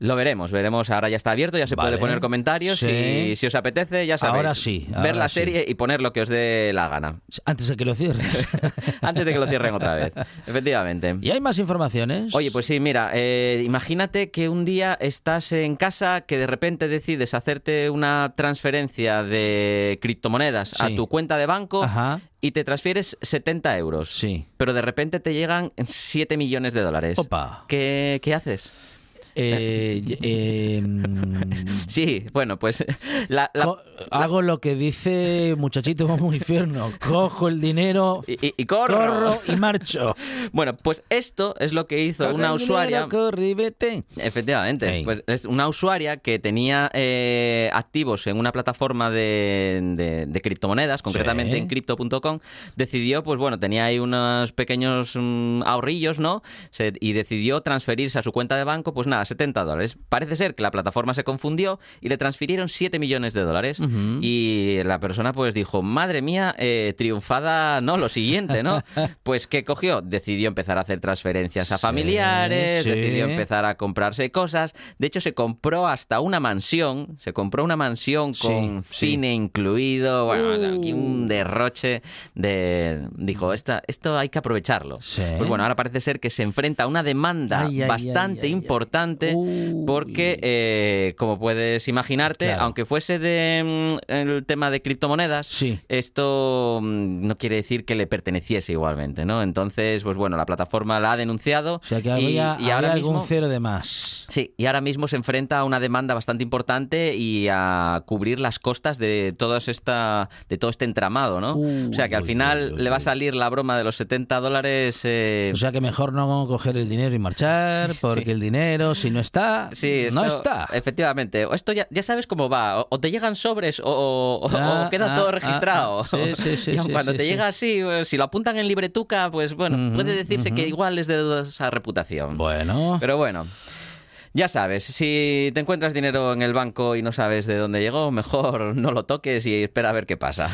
Lo veremos, veremos. Ahora ya está abierto, ya se Vale. puede poner comentarios Sí. y si os apetece, ya sabéis. Ahora sí, ver la sí. serie y poner lo que os dé la gana. Antes de que lo cierres. Antes de que lo cierren otra vez. Efectivamente. ¿Y hay más informaciones? Oye, pues sí, mira, eh, imagínate que un día estás en casa, que de repente decides hacerte una transferencia de criptomonedas a tu cuenta de banco Ajá. y te transfieres 70 euros. Sí. Pero de repente te llegan 7 millones de dólares. Opa. ¿Qué, qué haces? Eh, eh, Sí, bueno, pues la, hago lo que dice muchachito vamos muy infierno. Cojo el dinero, y, y- y corro. corro y marcho. Bueno, pues esto es lo que hizo una usuaria. corre vete. Efectivamente, pues es una usuaria que tenía eh, activos en una plataforma de, de- de criptomonedas, concretamente Sí. en crypto.com, decidió, pues bueno, tenía ahí unos pequeños mm, ahorrillos, ¿no? Se- y decidió transferirse a su cuenta de banco, pues nada, a 70 dólares. Parece ser que la plataforma se confundió y le transfirieron 7 millones de dólares. Y la persona pues dijo, madre mía, eh, triunfada, no, lo siguiente, ¿no? pues ¿qué cogió? Decidió empezar a hacer transferencias a Sí, familiares, sí. decidió empezar a comprarse cosas. De hecho, se compró hasta una mansión, se compró una mansión con sí. cine incluido, bueno, aquí Uh. un derroche de... Dijo, esta, esto hay que aprovecharlo. Pues bueno, ahora parece ser que se enfrenta a una demanda Ay, bastante ay, ay, ay. Uy. porque, eh, como puedes imaginarte, Claro. aunque fuese de mm, el tema de criptomonedas, Sí. esto mm, no quiere decir que le perteneciese igualmente, ¿no? Entonces, pues bueno, la plataforma la ha denunciado O sea que había, y, ahora algún mismo... cero de más. Sí, y ahora mismo se enfrenta a una demanda bastante importante y a cubrir las costas de todo esta, de todo este entramado, ¿no? Uy, o sea que al final uy, uy, le va a salir la broma de los 70 dólares. eh, O sea que mejor no coger el dinero y marchar, porque Sí. el dinero, si no está, Sí, no está. Efectivamente. Esto ya, ya sabes cómo va. O, o te llegan sobres o, o- o queda ah, todo registrado. ah. Sí, sí, sí, Y aun cuando te llega así, eh, si lo apuntan en libretuca, pues bueno, puede decirse que igual es de dudosa reputación. Bueno, Pero bueno. Ya sabes, si te encuentras dinero en el banco y no sabes de dónde llegó, mejor no lo toques y espera a ver qué pasa.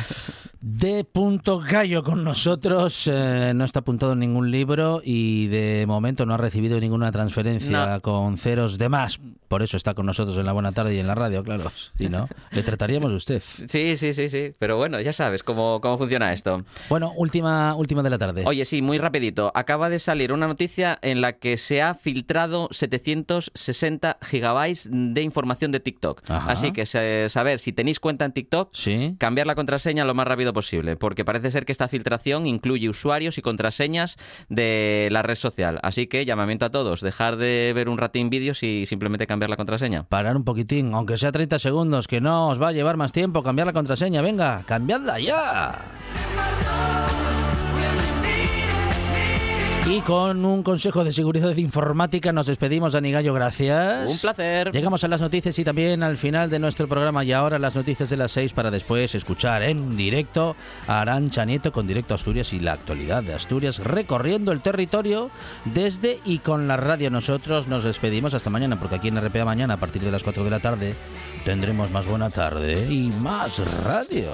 De punto gallo con nosotros, eh, no está apuntado en ningún libro y de momento no ha recibido ninguna transferencia No. con ceros de más. Por eso está con nosotros en la buena tarde y en la radio, claro. Si no, le trataríamos de usted. Sí, sí, sí, sí. Pero bueno, ya sabes cómo, cómo funciona esto. Bueno, última, última de la tarde. Oye, sí, muy rapidito. Acaba de salir una noticia en la que se ha filtrado 760 gigabytes de información de TikTok. Ajá. Así que se- saber si tenéis cuenta en TikTok, Sí. cambiar la contraseña lo más rápido posible, porque parece ser que esta filtración incluye usuarios y contraseñas de la red social. Así que llamamiento a todos, dejar de ver un ratín vídeos y simplemente cambiar la contraseña. Parar un poquitín, aunque sea 30 segundos, que no os va a llevar más tiempo cambiar la contraseña. Venga, cambiadla ya. Y con un consejo de seguridad informática nos despedimos, Dani Gallo, gracias. Un placer. Llegamos a las noticias y también al final de nuestro programa y ahora las noticias de las 6 para después escuchar en directo a Arancha Nieto con Directo Asturias y la actualidad de Asturias recorriendo el territorio desde y con la radio. Nosotros nos despedimos hasta mañana porque aquí en RPA mañana a partir de las 4 de la tarde tendremos más buena tarde y más radio.